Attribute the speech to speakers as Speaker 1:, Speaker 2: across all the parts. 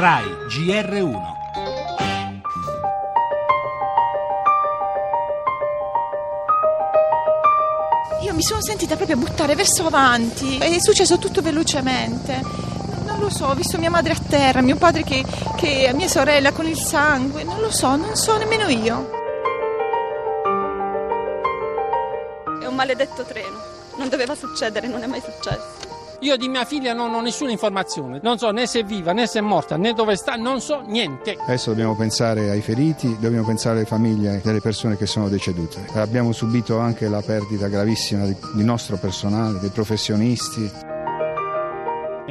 Speaker 1: RAI GR1
Speaker 2: Io mi sono sentita proprio buttare verso avanti, è successo tutto velocemente. Non lo so, ho visto mia madre a terra, mio padre che, che mia sorella con il sangue, non lo so, non so nemmeno io.
Speaker 3: È un maledetto treno, non doveva succedere, non è mai successo.
Speaker 4: Io di mia figlia non ho nessuna informazione, non so né se è viva né se è morta né dove sta, non so niente.
Speaker 5: Adesso dobbiamo pensare ai feriti, dobbiamo pensare alle famiglie delle persone che sono decedute. Abbiamo subito anche la perdita gravissima di, nostro personale, dei professionisti.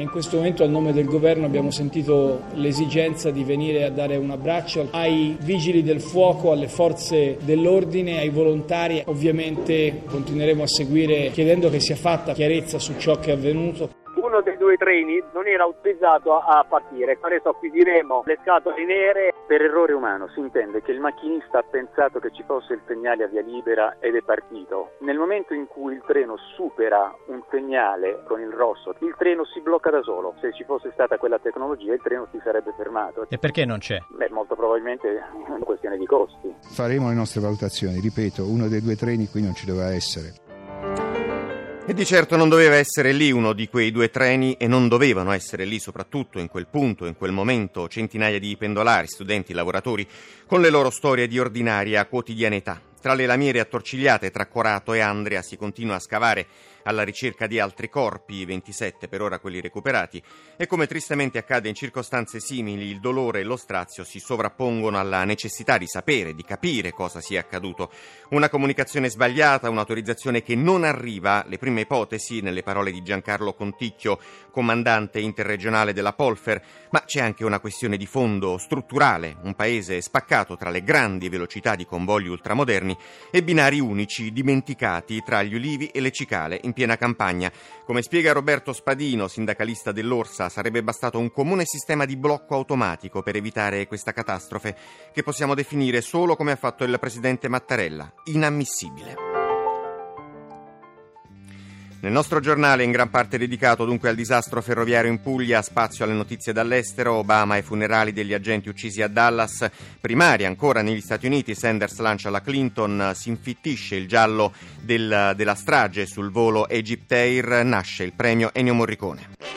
Speaker 6: In questo momento a nome del governo abbiamo sentito l'esigenza di venire a dare un abbraccio ai vigili del fuoco, alle forze dell'ordine, ai volontari. Ovviamente continueremo a seguire chiedendo che sia fatta chiarezza su ciò che è avvenuto
Speaker 7: due treni non era autorizzato a partire. Adesso acquisiremo le scatole nere per errore umano. Si intende che il macchinista ha pensato che ci fosse il segnale a via libera ed è partito. Nel momento in cui il treno supera un segnale con il rosso, il treno si blocca da solo. Se ci fosse stata quella tecnologia, il treno si sarebbe fermato.
Speaker 8: E perché non c'è?
Speaker 7: Beh, molto probabilmente è una questione di costi.
Speaker 5: Faremo le nostre valutazioni. Ripeto, uno dei due treni qui non ci doveva essere.
Speaker 9: E di certo non doveva essere lì uno di quei due treni e non dovevano essere lì soprattutto in quel punto, in quel momento, centinaia di pendolari, studenti, lavoratori, con le loro storie di ordinaria quotidianità. Tra le lamiere attorcigliate tra Corato e Andrea si continua a scavare alla ricerca di altri corpi, 27 per ora quelli recuperati, e come tristemente accade in circostanze simili, il dolore e lo strazio si sovrappongono alla necessità di sapere, di capire cosa sia accaduto. Una comunicazione sbagliata, un'autorizzazione che non arriva, le prime ipotesi, nelle parole di Giancarlo Conticchio, comandante interregionale della Polfer, ma c'è anche una questione di fondo strutturale, un paese spaccato tra le grandi velocità di convogli ultramoderni e binari unici dimenticati tra gli ulivi e le cicale in piena campagna. Come spiega Roberto Spadino, sindacalista dell'Orsa, sarebbe bastato un comune sistema di blocco automatico per evitare questa catastrofe, che possiamo definire solo come ha fatto il presidente Mattarella, inammissibile. Nel nostro giornale, in gran parte dedicato dunque al disastro ferroviario in Puglia, spazio alle notizie dall'estero, Obama ai funerali degli agenti uccisi a Dallas, primaria ancora negli Stati Uniti, Sanders lancia la Clinton, si infittisce il giallo del, della strage sul volo Egypt Air, nasce il premio Ennio Morricone.